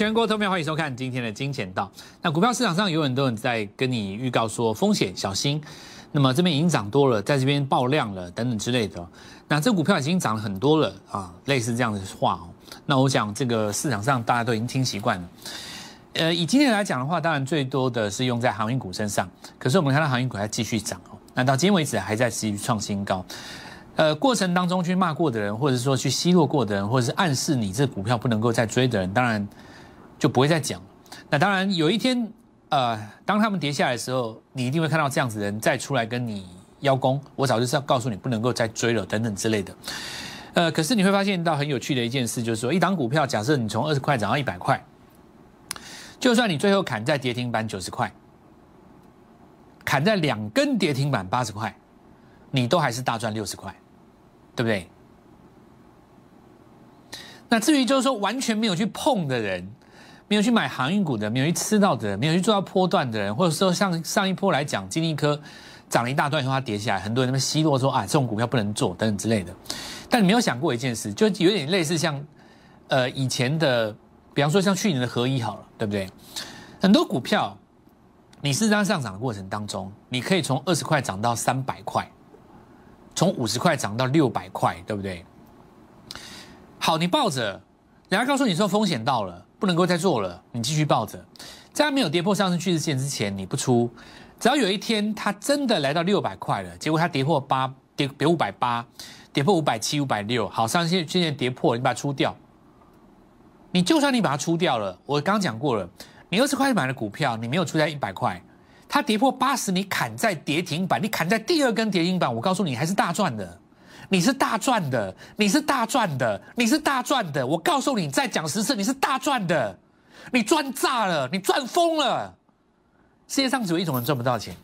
全国投票，欢迎收看今天的金钱道。那股票市场上有很多人在跟你预告说风险小心，那么这边已经涨多了，在这边爆量了等等之类的。那这股票已经涨了很多了啊，类似这样的话哦。那我想这个市场上大家都已经听习惯了。呃，以今天来讲的话，当然最多的是用在航运股身上，可是我们看到航运股还继续涨哦。那到今天为止还在持续创新高。呃，过程当中去骂过的人，或者说去奚落过的人，或者是暗示你这股票不能够再追的人，当然就不会再讲。那当然有一天，呃，当他们跌下来的时候，你一定会看到这样子的人再出来跟你邀功。我早就是要告诉你不能够再追了，等等之类的。呃，可是你会发现到很有趣的一件事，就是说，一档股票，假设你从二十块涨到一百块，就算你最后砍在跌停板九十块，砍在两根跌停板八十块，你都还是大赚六十块。对不对？那至于就是说完全没有去碰的人，没有去买航运股的，没有去吃到的人，没有去做到波段的人，或者说像上一波来讲，金立科涨了一大段以后它跌下来，很多人那边奚落说啊，这种股票不能做等等之类的。但你没有想过一件事，就有点类似像呃以前的，比方说像去年的合一好了，对不对？很多股票你是在上涨的过程当中，你可以从二十块涨到三百块。从五十块涨到六百块，对不对？好，你抱着，人家告诉你说风险到了，不能够再做了，你继续抱着。在它没有跌破上升趋势线之前，你不出。只要有一天它真的来到六百块了，结果它跌破八，跌跌五百八，跌破五百七、五百六，好，上升现在跌破，你把它出掉。你就算你把它出掉了，我刚刚讲过了，你二十块买的股票，你没有出在一百块。它跌破八十，你砍在跌停板，你砍在第二根跌停板，我告诉你还是大赚的，你是大赚的，你是大赚的，你是大赚的。我告诉你，再讲十次，你是大赚的，你赚炸了，你赚疯了。世界上只有一种人赚不到钱，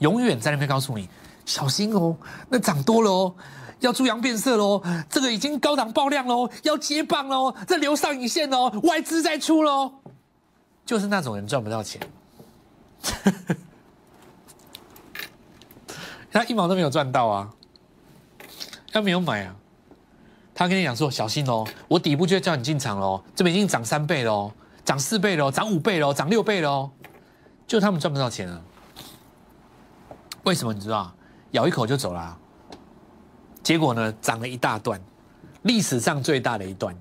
永远在那边告诉你小心哦，那涨多了哦，要猪羊变色喽，这个已经高档爆量喽，要接棒喽，这留上影线哦，外资在出喽，就是那种人赚不到钱。他一毛都没有赚到啊！他没有买啊！他跟你讲说：“小心哦，我底部就叫你进场喽，这边已经涨三倍喽，涨四倍喽，涨五倍喽，涨六倍喽。”就他们赚不到钱啊！为什么你知道？咬一口就走了。结果呢，涨了一大段，历史上最大的一段，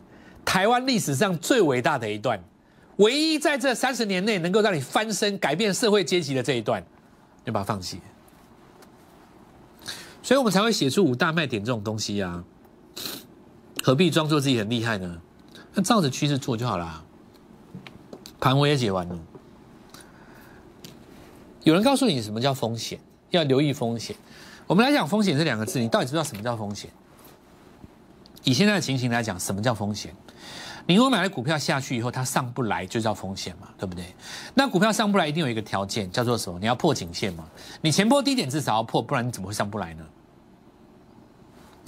台湾历史上最伟大的一段。唯一在这三十年内能够让你翻身、改变社会阶级的这一段，就把它放弃。所以我们才会写出五大卖点这种东西啊！何必装作自己很厉害呢？那照着趋势做就好了。盘我也解完了。有人告诉你什么叫风险，要留意风险。我们来讲风险这两个字，你到底知道什么叫风险？以现在的情形来讲，什么叫风险？你如果买了股票下去以后，它上不来就叫风险嘛，对不对？那股票上不来一定有一个条件，叫做什么？你要破颈线嘛。你前波低点至少要破，不然你怎么会上不来呢？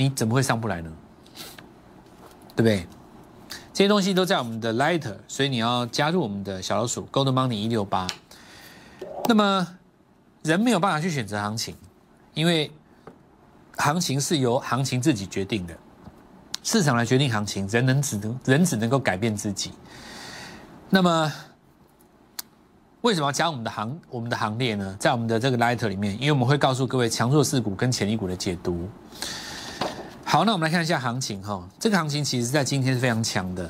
你怎么会上不来呢？对不对？这些东西都在我们的 Lighter，所以你要加入我们的小老鼠 Gold Money 一六八。那么人没有办法去选择行情，因为行情是由行情自己决定的。市场来决定行情，人能只能人只能够改变自己。那么，为什么要加我们的行我们的行列呢？在我们的这个 Lighter 里面，因为我们会告诉各位强弱势股跟潜力股的解读。好，那我们来看一下行情哈。这个行情其实在今天是非常强的，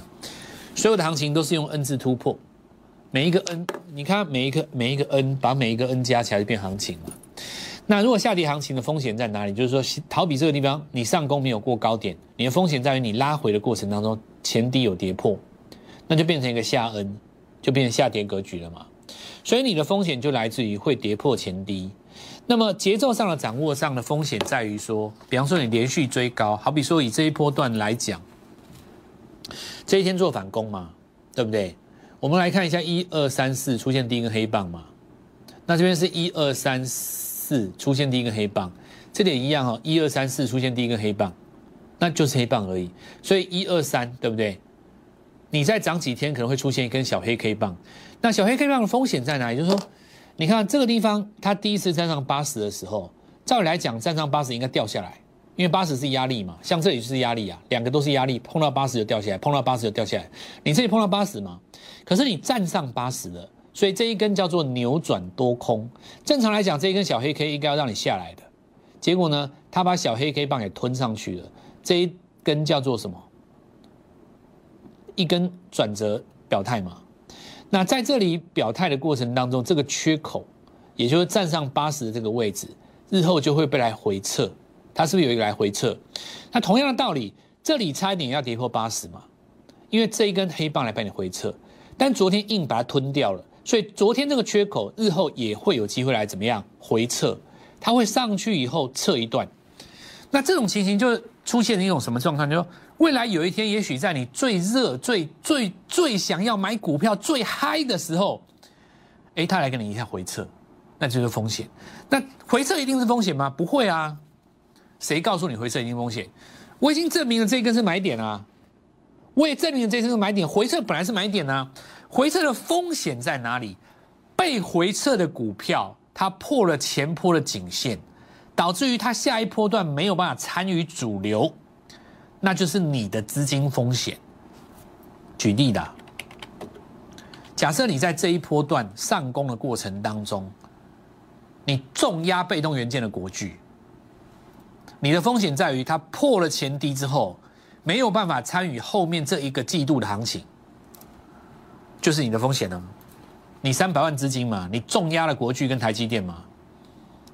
所有的行情都是用 N 字突破，每一个 N，你看每一个每一个 N，把每一个 N 加起来就变行情了。那如果下跌行情的风险在哪里？就是说，逃比这个地方，你上攻没有过高点，你的风险在于你拉回的过程当中前低有跌破，那就变成一个下 N，就变成下跌格局了嘛。所以你的风险就来自于会跌破前低。那么节奏上的掌握上的风险在于说，比方说你连续追高，好比说以这一波段来讲，这一天做反攻嘛，对不对？我们来看一下一二三四出现第一根黑棒嘛，那这边是一二三四。出现第一个黑棒，这点一样哦。一二三四出现第一个黑棒，那就是黑棒而已。所以一二三对不对？你再涨几天可能会出现一根小黑 K 棒。那小黑 K 棒的风险在哪里？就是说，你看这个地方，它第一次站上八十的时候，照理来讲站上八十应该掉下来，因为八十是压力嘛，像这里就是压力啊，两个都是压力，碰到八十就掉下来，碰到八十就掉下来。你这里碰到八十嘛，可是你站上八十了，所以这一根叫做扭转多空。正常来讲，这一根小黑 K 应该要让你下来的，结果呢，它把小黑 K 棒给吞上去了。这一根叫做什么？一根转折表态嘛。那在这里表态的过程当中，这个缺口，也就是站上八十的这个位置，日后就会被来回撤。它是不是有一个来回撤？那同样的道理，这里差一点要跌破八十嘛？因为这一根黑棒来帮你回撤，但昨天硬把它吞掉了，所以昨天这个缺口日后也会有机会来怎么样回撤？它会上去以后撤一段。那这种情形就出现一种什么状况？就说未来有一天，也许在你最热、最最最想要买股票、最嗨的时候，哎，他来跟你一下回撤，那就是风险。那回撤一定是风险吗？不会啊。谁告诉你回撤一定风险？我已经证明了这根是买点啊！我也证明了这根是买点。回撤本来是买点啊，回撤的风险在哪里？被回撤的股票它破了前坡的颈线，导致于它下一波段没有办法参与主流，那就是你的资金风险。举例的，假设你在这一波段上攻的过程当中，你重压被动元件的国巨。你的风险在于它破了前低之后，没有办法参与后面这一个季度的行情，就是你的风险呢。你三百万资金嘛，你重压了国巨跟台积电嘛，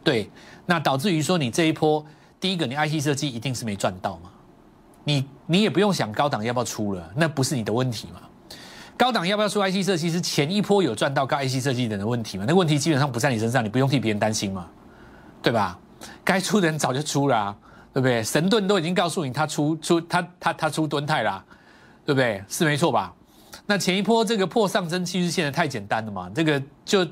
对，那导致于说你这一波，第一个你 IC 设计一定是没赚到嘛，你你也不用想高档要不要出了，那不是你的问题嘛。高档要不要出 IC 设计是前一波有赚到高 IC 设计人的问题嘛，那问题基本上不在你身上，你不用替别人担心嘛，对吧？该出的人早就出了，对不对？神盾都已经告诉你他出出他他他出吨泰啦，对不对？是没错吧？那前一波这个破上升趋势线的太简单了嘛？这个就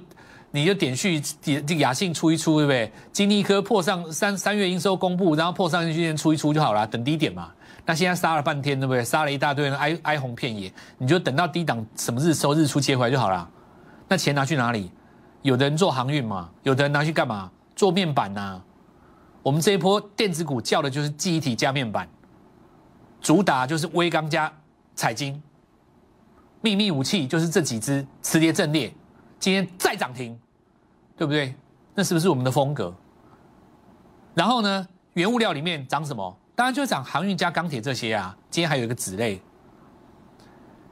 你就点续点这个雅信出一出，对不对？金立科破上三三月营收公布，然后破上升趋势线出一出就好了，等低点嘛。那现在杀了半天，对不对？杀了一大堆人哀哀鸿遍野，你就等到低档什么日收日出接回来就好了。那钱拿去哪里？有的人做航运嘛，有的人拿去干嘛？做面板呐。我们这一波电子股叫的就是记忆体加面板，主打就是微钢加彩晶，秘密武器就是这几只磁碟阵列，今天再涨停，对不对？那是不是我们的风格？然后呢，原物料里面涨什么？当然就是涨航运加钢铁这些啊。今天还有一个子类，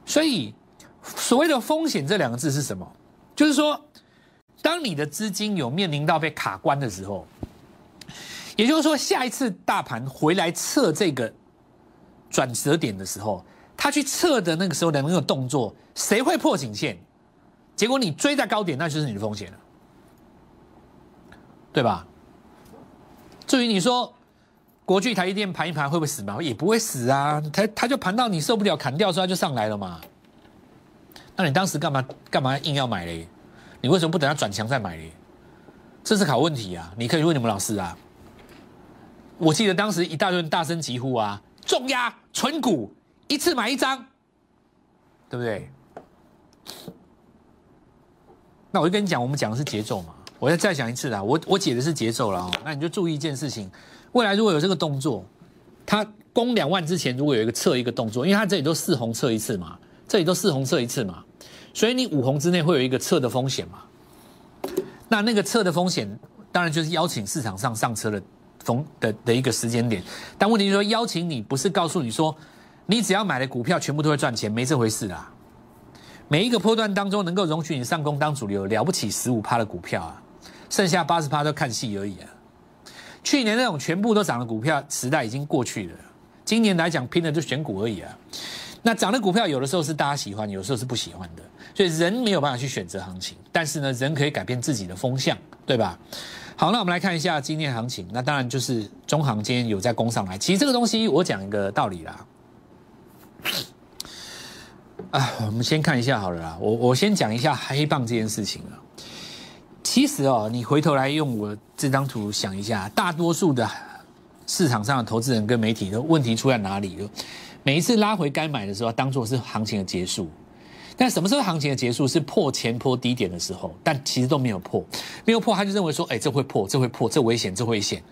所以所谓的风险这两个字是什么？就是说，当你的资金有面临到被卡关的时候。也就是说，下一次大盘回来测这个转折点的时候，他去测的那个时候的那个动作，谁会破颈线？结果你追在高点，那就是你的风险了，对吧？至于你说国巨台一电盘一盘会不会死吗？也不会死啊，它它就盘到你受不了，砍掉之后就上来了嘛。那你当时干嘛干嘛硬要买嘞？你为什么不等它转强再买嘞？这是考问题啊！你可以问你们老师啊。我记得当时一大堆人大声疾呼啊，重压纯股，一次买一张，对不对？那我就跟你讲，我们讲的是节奏嘛。我要再讲一次啦，我我解的是节奏了哦。那你就注意一件事情，未来如果有这个动作，它攻两万之前如果有一个测一个动作，因为它这里都四红测一次嘛，这里都四红测一次嘛，所以你五红之内会有一个测的风险嘛。那那个测的风险，当然就是邀请市场上上车的。逢的的一个时间点，但问题是说邀请你不是告诉你说，你只要买的股票全部都会赚钱，没这回事啦。每一个波段当中能够容许你上攻当主流，了不起十五趴的股票啊，剩下八十趴都看戏而已啊。去年那种全部都涨的股票时代已经过去了，今年来讲拼的就选股而已啊。那涨的股票有的时候是大家喜欢，有时候是不喜欢的，所以人没有办法去选择行情，但是呢，人可以改变自己的风向，对吧？好，那我们来看一下今天行情。那当然就是中行今天有在攻上来。其实这个东西我讲一个道理啦。啊，我们先看一下好了啦。我我先讲一下黑棒这件事情啊。其实哦，你回头来用我这张图想一下，大多数的市场上的投资人跟媒体的问题出在哪里？每一次拉回该买的时候，当做是行情的结束。但什么时候行情的结束是破前坡低点的时候，但其实都没有破，没有破他就认为说，哎，这会破，这会破，这危险，这危险。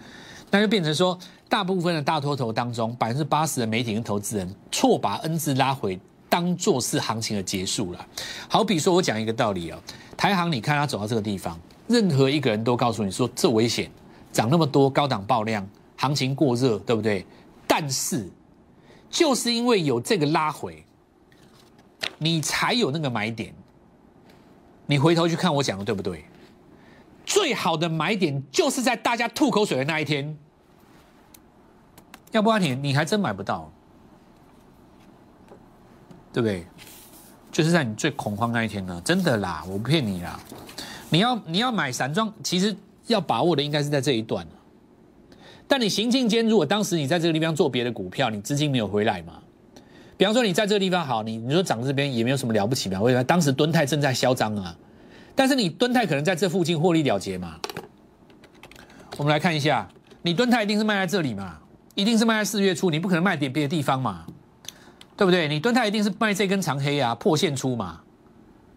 那就变成说，大部分的大多头当中，百分之八十的媒体跟投资人错把 N 字拉回当做是行情的结束了。好比说我讲一个道理哦，台行你看它走到这个地方，任何一个人都告诉你说这危险，涨那么多高档爆量，行情过热，对不对？但是就是因为有这个拉回，你才有那个买点。你回头去看我讲的对不对？最好的买点就是在大家吐口水的那一天，要不然你你还真买不到，对不对？就是在你最恐慌那一天呢，真的啦，我不骗你啦。你要你要买散装，其实要把握的应该是在这一段但你行进间，如果当时你在这个地方做别的股票，你资金没有回来嘛？比方说你在这个地方好，你你说涨这边也没有什么了不起嘛？为什么？当时敦泰正在嚣张啊。但是你敦泰可能在这附近获利了结嘛？我们来看一下，你敦泰一定是卖在这里嘛？一定是卖在四月初，你不可能卖点别的地方嘛？对不对？你蹲泰一定是卖这根长黑啊，破线出嘛，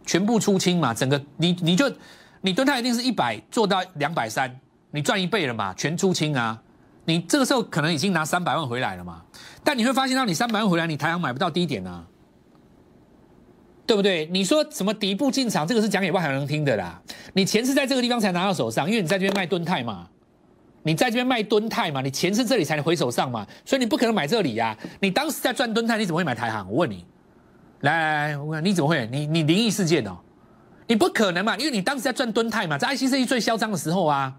全部出清嘛，整个你你就你蹲泰一定是一百做到两百三，你赚一倍了嘛，全出清啊！你这个时候可能已经拿三百万回来了嘛？但你会发现到你三百万回来，你台行买不到低点啊。对不对？你说什么底部进场，这个是讲给外行人听的啦。你钱是在这个地方才拿到手上，因为你在这边卖蹲泰嘛，你在这边卖蹲泰嘛，你钱是这里才能回手上嘛，所以你不可能买这里呀。你当时在赚蹲泰，你怎么会买台行？我问你，来来来，我问你怎么会？你你灵异事件哦，你不可能嘛，因为你当时在赚吨泰嘛，在 IC 设计最嚣张的时候啊，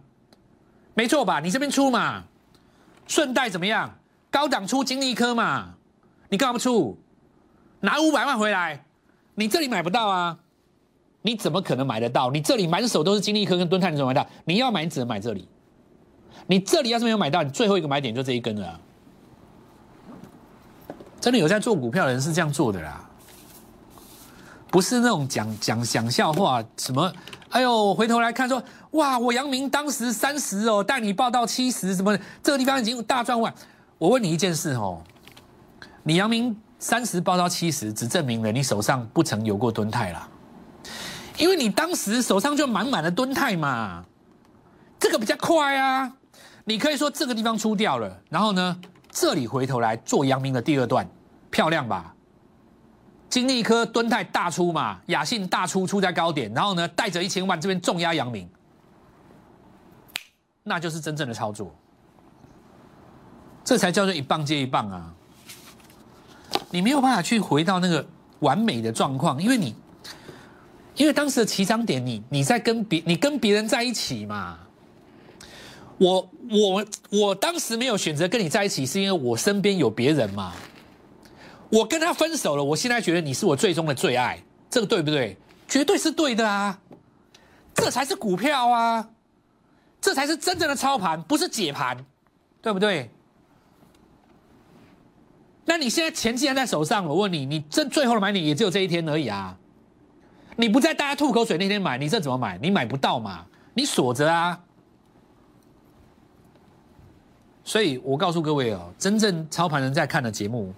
没错吧？你这边出嘛，顺带怎么样？高档出金利科嘛，你干嘛不出？拿五百万回来。你这里买不到啊？你怎么可能买得到？你这里满手都是金利科跟敦泰，你怎么买到？你要买，你只能买这里。你这里要是没有买到，你最后一个买点就这一根了。真的有在做股票的人是这样做的啦，不是那种讲讲讲笑话，什么？哎呦，回头来看说，哇，我杨明当时三十哦，带你报到七十，什么这个地方已经大赚万。我问你一件事哦，你杨明。三十报到七十，只证明了你手上不曾有过吨泰啦，因为你当时手上就满满的吨泰嘛，这个比较快啊。你可以说这个地方出掉了，然后呢，这里回头来做阳明的第二段，漂亮吧？金利科敦泰大出嘛，雅信大出出在高点，然后呢，带着一千万这边重压阳明，那就是真正的操作，这才叫做一棒接一棒啊。你没有办法去回到那个完美的状况，因为你，因为当时的起涨点，你你在跟别你跟别人在一起嘛。我我我当时没有选择跟你在一起，是因为我身边有别人嘛。我跟他分手了，我现在觉得你是我最终的最爱，这个对不对？绝对是对的啊，这才是股票啊，这才是真正的操盘，不是解盘，对不对？那你现在钱既然在手上，我问你，你这最后的买点也只有这一天而已啊！你不在大家吐口水那天买，你这怎么买？你买不到嘛？你锁着啊！所以我告诉各位哦，真正操盘人在看的节目，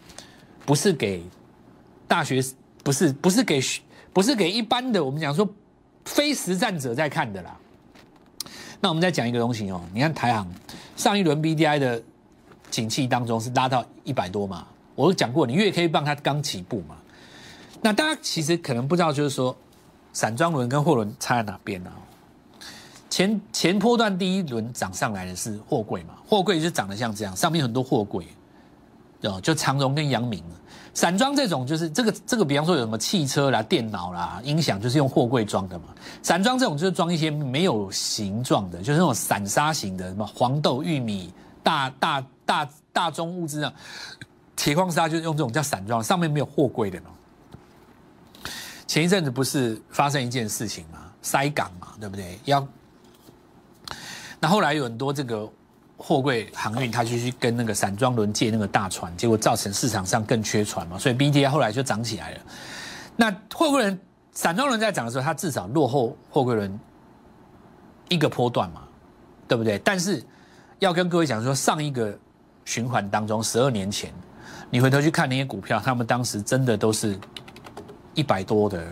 不是给大学，不是不是给不是给一般的我们讲说非实战者在看的啦。那我们再讲一个东西哦，你看台行上一轮 B D I 的景气当中是拉到一百多嘛？我讲过，你月 K 棒它刚起步嘛，那大家其实可能不知道，就是说，散装轮跟货轮差在哪边呢？前前波段第一轮涨上来的是货柜嘛，货柜就长得像这样，上面很多货柜，哦，就长荣跟阳明。散装这种就是这个这个，比方说有什么汽车啦、电脑啦、音响，就是用货柜装的嘛。散装这种就是装一些没有形状的，就是那种散沙型的，什么黄豆、玉米、大大大大宗物资啊。铁矿砂就是用这种叫散装，上面没有货柜的嘛。前一阵子不是发生一件事情嘛，塞港嘛，对不对？要那后来有很多这个货柜航运，他就去跟那个散装轮借那个大船，结果造成市场上更缺船嘛，所以 B T I 后来就涨起来了。那货柜轮、散装轮在涨的时候，它至少落后货柜轮一个波段嘛，对不对？但是要跟各位讲说，上一个循环当中，十二年前。你回头去看那些股票，他们当时真的都是一百多的。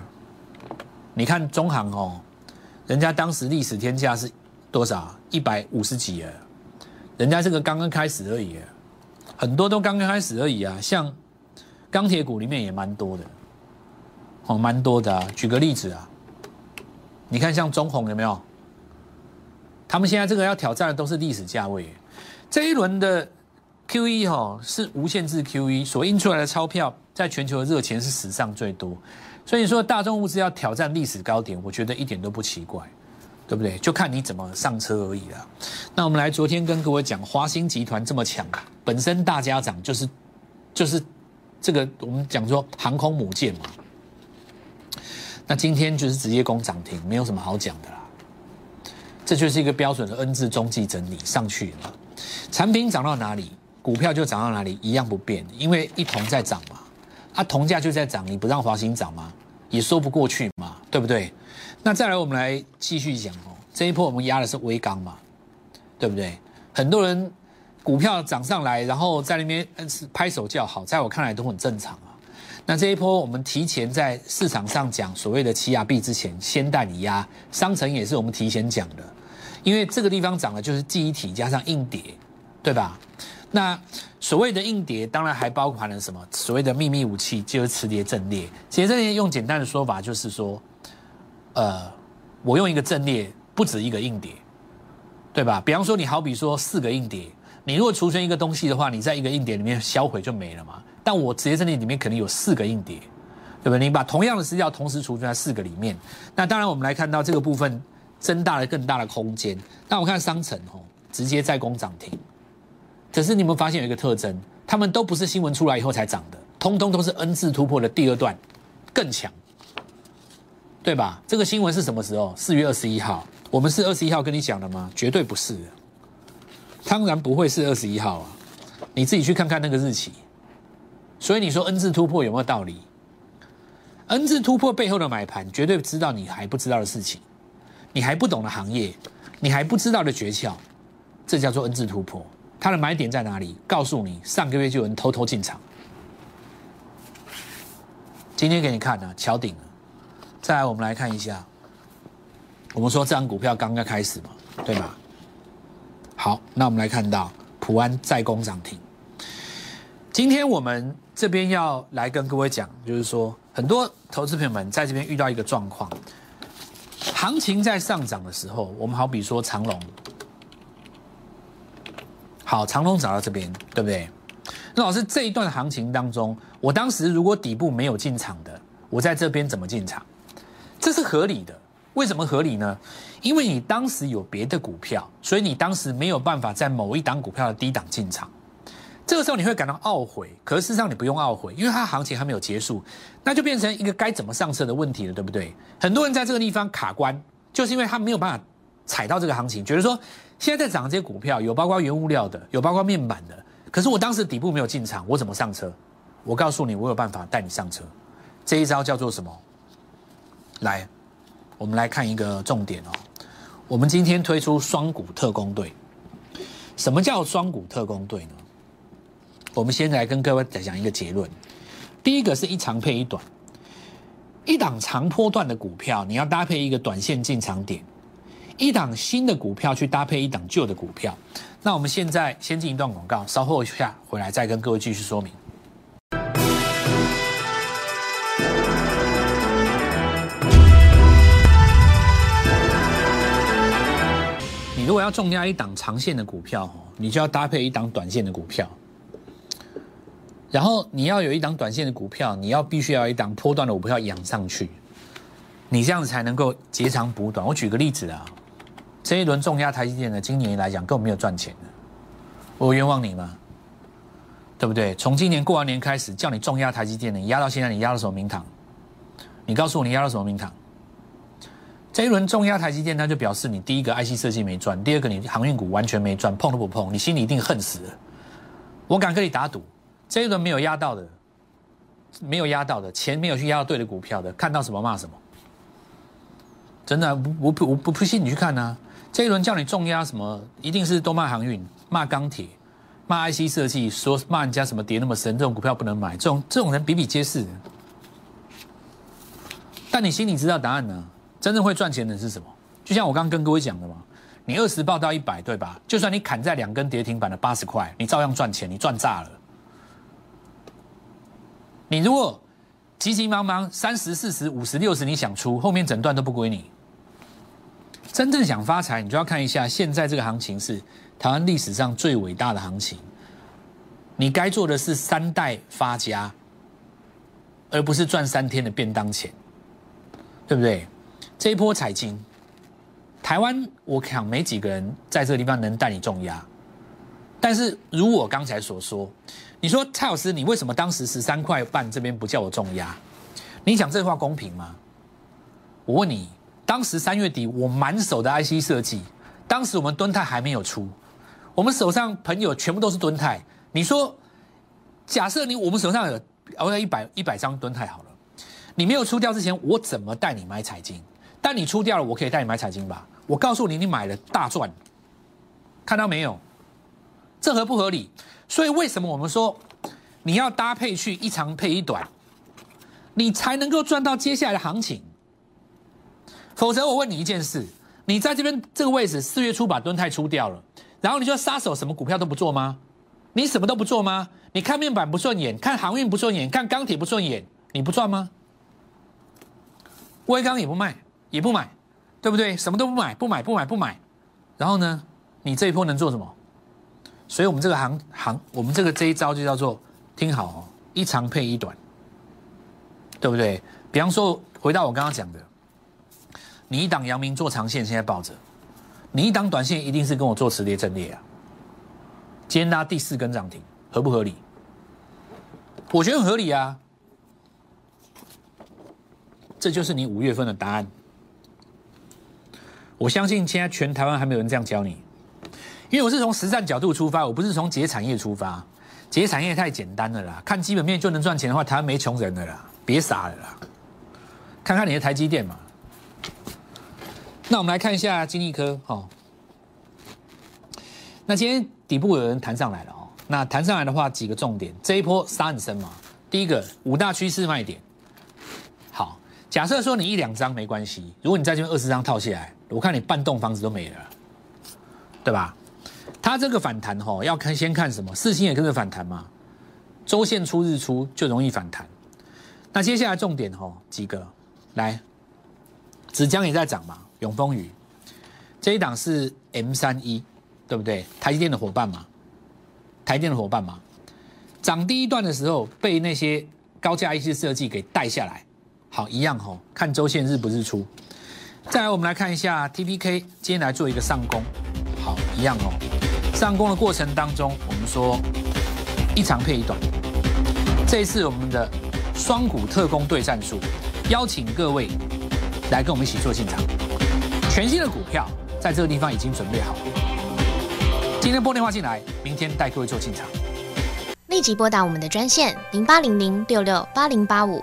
你看中行哦，人家当时历史天价是多少？一百五十几啊。人家这个刚刚开始而已，很多都刚刚开始而已啊。像钢铁股里面也蛮多的，哦，蛮多的啊。举个例子啊，你看像中红有没有？他们现在这个要挑战的都是历史价位。这一轮的 Q E 哈是无限制 Q E 所印出来的钞票，在全球的热钱是史上最多，所以说大众物资要挑战历史高点，我觉得一点都不奇怪，对不对？就看你怎么上车而已啦。那我们来昨天跟各位讲，华兴集团这么强，本身大家长就是就是这个我们讲说航空母舰嘛，那今天就是直接攻涨停，没有什么好讲的啦。这就是一个标准的 N 字中继整理上去了。产品涨到哪里，股票就涨到哪里，一样不变，因为一同在涨嘛，啊，同价就在涨，你不让华兴涨吗？也说不过去嘛，对不对？那再来，我们来继续讲哦，这一波我们压的是微钢嘛，对不对？很多人股票涨上来，然后在那边拍手叫好，在我看来都很正常啊。那这一波我们提前在市场上讲所谓的奇亚币之前，先带你压，商城也是我们提前讲的。因为这个地方涨的就是记忆体加上硬碟，对吧？那所谓的硬碟，当然还包含了什么？所谓的秘密武器就是磁碟阵列。其实这些用简单的说法就是说，呃，我用一个阵列不止一个硬碟，对吧？比方说你好比说四个硬碟，你如果储存一个东西的话，你在一个硬碟里面销毁就没了嘛。但我直接阵列里面可能有四个硬碟，对不对？你把同样的资料同时储存在四个里面，那当然我们来看到这个部分。增大了更大的空间。那我看商城哦，直接在攻涨停。可是你们发现有一个特征，他们都不是新闻出来以后才涨的，通通都是 N 字突破的第二段更强，对吧？这个新闻是什么时候？四月二十一号。我们是二十一号跟你讲的吗？绝对不是，当然不会是二十一号啊！你自己去看看那个日期。所以你说 N 字突破有没有道理？N 字突破背后的买盘，绝对知道你还不知道的事情。你还不懂的行业，你还不知道的诀窍，这叫做 N 字突破。它的买点在哪里？告诉你，上个月就有人偷偷进场，今天给你看呢，敲顶了。再来，我们来看一下，我们说这张股票刚刚开始嘛，对吧？好，那我们来看到普安再攻涨停。今天我们这边要来跟各位讲，就是说，很多投资朋友们在这边遇到一个状况。行情在上涨的时候，我们好比说长龙，好，长龙涨到这边，对不对？那老师这一段行情当中，我当时如果底部没有进场的，我在这边怎么进场？这是合理的。为什么合理呢？因为你当时有别的股票，所以你当时没有办法在某一档股票的低档进场。这个时候你会感到懊悔，可是事实上你不用懊悔，因为它行情还没有结束，那就变成一个该怎么上车的问题了，对不对？很多人在这个地方卡关，就是因为他没有办法踩到这个行情，觉得说现在在涨这些股票有包括原物料的，有包括面板的，可是我当时底部没有进场，我怎么上车？我告诉你，我有办法带你上车，这一招叫做什么？来，我们来看一个重点哦，我们今天推出双股特工队，什么叫双股特工队呢？我们先来跟各位再讲一个结论。第一个是一长配一短，一档长波段的股票，你要搭配一个短线进场点；一档新的股票去搭配一档旧的股票。那我们现在先进一段广告，稍后一下回来再跟各位继续说明。如果要重压一档长线的股票，你就要搭配一档短线的股票。然后你要有一档短线的股票，你要必须要一档波段的股票养上去，你这样子才能够截长补短。我举个例子啊，这一轮重压台积电的，今年来讲根本没有赚钱的，我冤枉你吗？对不对？从今年过完年开始，叫你重压台积电的，你压到现在，你压到什么名堂？你告诉我你压到什么名堂？这一轮重压台积电，那就表示你第一个 IC 设计没赚，第二个你航运股完全没赚，碰都不碰，你心里一定恨死了。我敢跟你打赌。这一轮没有压到的，没有压到的钱没有去压到对的股票的，看到什么骂什么。真的，我不我不不信你去看呐。这一轮叫你重压什么，一定是都骂航运、骂钢铁、骂 IC 设计，说骂人家什么跌那么深，这种股票不能买。这种这种人比比皆是。但你心里知道答案呢？真正会赚钱的是什么？就像我刚刚跟各位讲的嘛，你二十报到一百，对吧？就算你砍在两根跌停板的八十块，你照样赚钱，你赚炸了。你如果急急忙忙三十四十五十六十你想出，后面整段都不归你。真正想发财，你就要看一下现在这个行情是台湾历史上最伟大的行情。你该做的是三代发家，而不是赚三天的便当钱，对不对？这一波彩金，台湾我想没几个人在这个地方能带你重压。但是如我刚才所说，你说蔡老师，你为什么当时十三块半这边不叫我重压？你讲这话公平吗？我问你，当时三月底我满手的 IC 设计，当时我们敦泰还没有出，我们手上朋友全部都是敦泰。你说，假设你我们手上有熬了一百一百张敦泰好了，你没有出掉之前，我怎么带你买彩金？但你出掉了，我可以带你买彩金吧？我告诉你，你买了大赚，看到没有？这合不合理？所以为什么我们说你要搭配去一长配一短，你才能够赚到接下来的行情？否则我问你一件事：你在这边这个位置四月初把吨泰出掉了，然后你就杀手什么股票都不做吗？你什么都不做吗？你看面板不顺眼，看航运不顺眼，看钢铁不顺眼，你不赚吗？威钢也不卖，也不买，对不对？什么都不买，不买，不买，不买。然后呢，你这一波能做什么？所以我们这个行行，我们这个这一招就叫做听好哦，一长配一短，对不对？比方说，回到我刚刚讲的，你一档阳明做长线，现在抱着；你一档短线，一定是跟我做磁跌阵列啊。今天拉第四根涨停，合不合理？我觉得很合理啊。这就是你五月份的答案。我相信现在全台湾还没有人这样教你，因为我是从实战角度出发，我不是从解产业出发。解产业太简单了啦，看基本面就能赚钱的话，台湾没穷人的啦，别傻了啦。看看你的台积电嘛。那我们来看一下金立科，哦。那今天底部有人弹上来了哦，那弹上来的话，几个重点，这一波杀很深嘛。第一个五大趋势卖点，好，假设说你一两张没关系，如果你在这边二十张套下来，我看你半栋房子都没了，对吧？它这个反弹哈，要看先看什么，四星也跟着反弹嘛，周线出日出就容易反弹。那接下来重点哈，几个来，子江也在涨嘛，永丰宇这一档是 M 三一。对不对？台积电的伙伴嘛，台电的伙伴嘛，涨第一段的时候被那些高价 IC 设计给带下来，好一样哦。看周线日不日出。再来，我们来看一下 TPK，今天来做一个上攻，好一样哦。上攻的过程当中，我们说一长配一短，这一次我们的双股特工对战术，邀请各位来跟我们一起做进场，全新的股票在这个地方已经准备好。今天拨电话进来，明天带各位做进场。立即拨打我们的专线零八零零六六八零八五